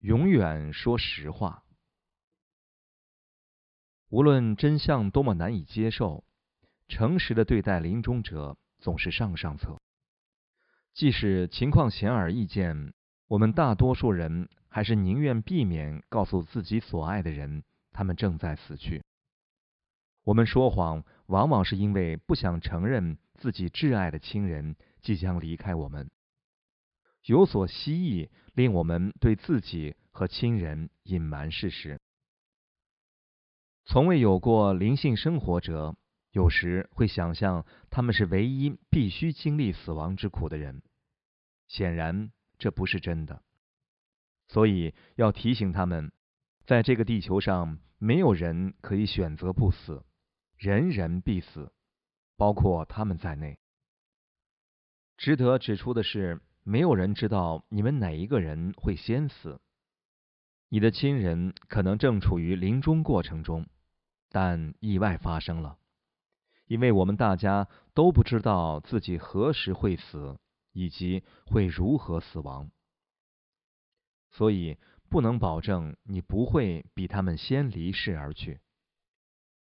永远说实话。无论真相多么难以接受，诚实的对待临终者总是上上策。即使情况显而易见，我们大多数人还是宁愿避免告诉自己所爱的人，他们正在死去。我们说谎，往往是因为不想承认自己挚爱的亲人即将离开我们。有所希冀，令我们对自己和亲人隐瞒事实。从未有过灵性生活者，有时会想象他们是唯一必须经历死亡之苦的人。显然，这不是真的。所以要提醒他们，在这个地球上，没有人可以选择不死，人人必死，包括他们在内。值得指出的是。没有人知道你们哪一个人会先死。你的亲人可能正处于临终过程中，但意外发生了，因为我们大家都不知道自己何时会死，以及会如何死亡，所以不能保证你不会比他们先离世而去。